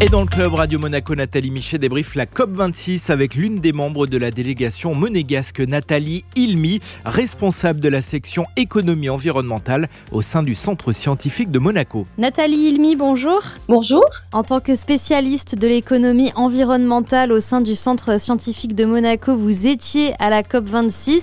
Et dans le club Radio Monaco, Nathalie Michet débriefe la COP26 avec l'une des membres de la délégation monégasque, Nathalie Ilmi, responsable de la section économie environnementale au sein du Centre scientifique de Monaco. Nathalie Ilmi, bonjour. Bonjour. En tant que spécialiste de l'économie environnementale au sein du Centre scientifique de Monaco, vous étiez à la COP26.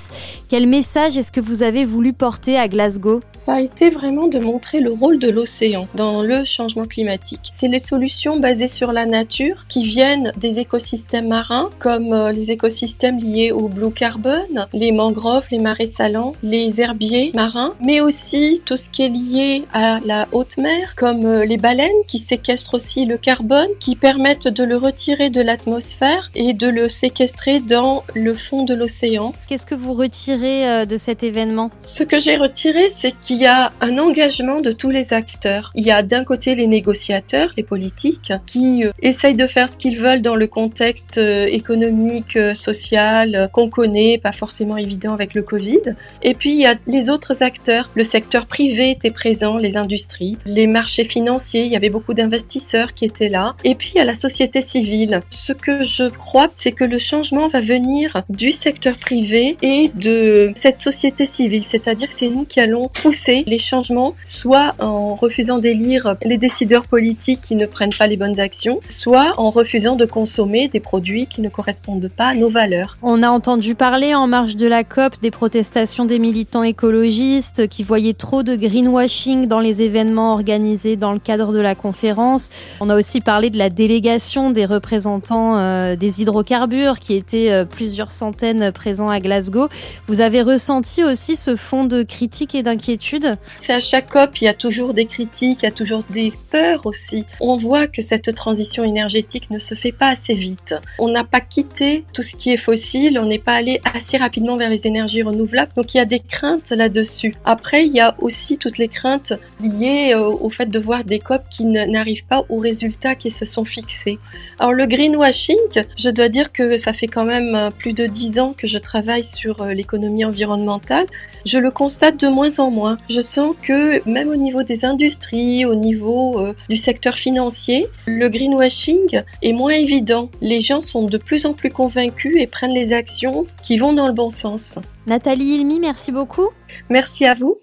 Quel message est-ce que vous avez voulu porter à Glasgow? Ça a été vraiment de montrer le rôle de l'océan dans le changement climatique. C'est les solutions basées sur la nature qui viennent des écosystèmes marins comme euh, les écosystèmes liés au blue carbone, les mangroves, les marais salants, les herbiers marins, mais aussi tout ce qui est lié à la haute mer comme euh, les baleines qui séquestrent aussi le carbone, qui permettent de le retirer de l'atmosphère et de le séquestrer dans le fond de l'océan. Qu'est-ce que vous retirez euh, de cet événement? Ce que j'ai retiré, c'est qu'il y a un engagement de tous les acteurs. Il y a d'un côté les négociateurs, les politiques, qui euh, essayent de faire ce qu'ils veulent dans le contexte euh, économique, euh, social qu'on connaît, pas forcément évident avec le Covid. Et puis il y a les autres acteurs. Le secteur privé était présent, les industries, les marchés financiers, il y avait beaucoup d'investisseurs qui étaient là. Et puis il y a la société civile. Ce que je crois, c'est que le changement va venir du secteur privé et de cette société civile. C'est-à-dire que c'est nous qui allons pousser les changements, soit en refusant d'élire les décideurs politiques qui ne prennent pas les bonnes actions, soit en refusant de consommer des produits qui ne correspondent pas à nos valeurs. On a entendu parler en marge de la COP des protestations des militants écologistes qui voyaient trop de greenwashing dans les événements organisés dans le cadre de la conférence. On a aussi parlé de la délégation des représentants euh, des hydrocarbures qui étaient euh, plusieurs centaines présents à Glasgow. Vous avez ressenti aussi ce fond de critique et d'inquiétude? C'est à chaque COP, il y a toujours des critiques, il y a toujours des peurs aussi. On voit que cette transition énergétique ne se fait pas assez vite. On n'a pas quitté tout ce qui est fossile, on n'est pas allé assez rapidement vers les énergies renouvelables, donc il y a des craintes là-dessus. Après, il y a aussi toutes les craintes liées euh, au fait de voir des COP qui n'arrivent pas aux résultats qui se sont fixés. Alors le greenwashing, je dois dire que ça fait quand même euh, plus de dix ans que je travaille sur euh, l'économie environnementale. Je le constate de moins en moins. Je sens que même au niveau des industries, au niveau du secteur financier, le greenwashing est moins évident. Les gens sont de plus en plus convaincus et prennent les actions qui vont dans le bon sens. Nathalie Ilmi, merci beaucoup. Merci à vous.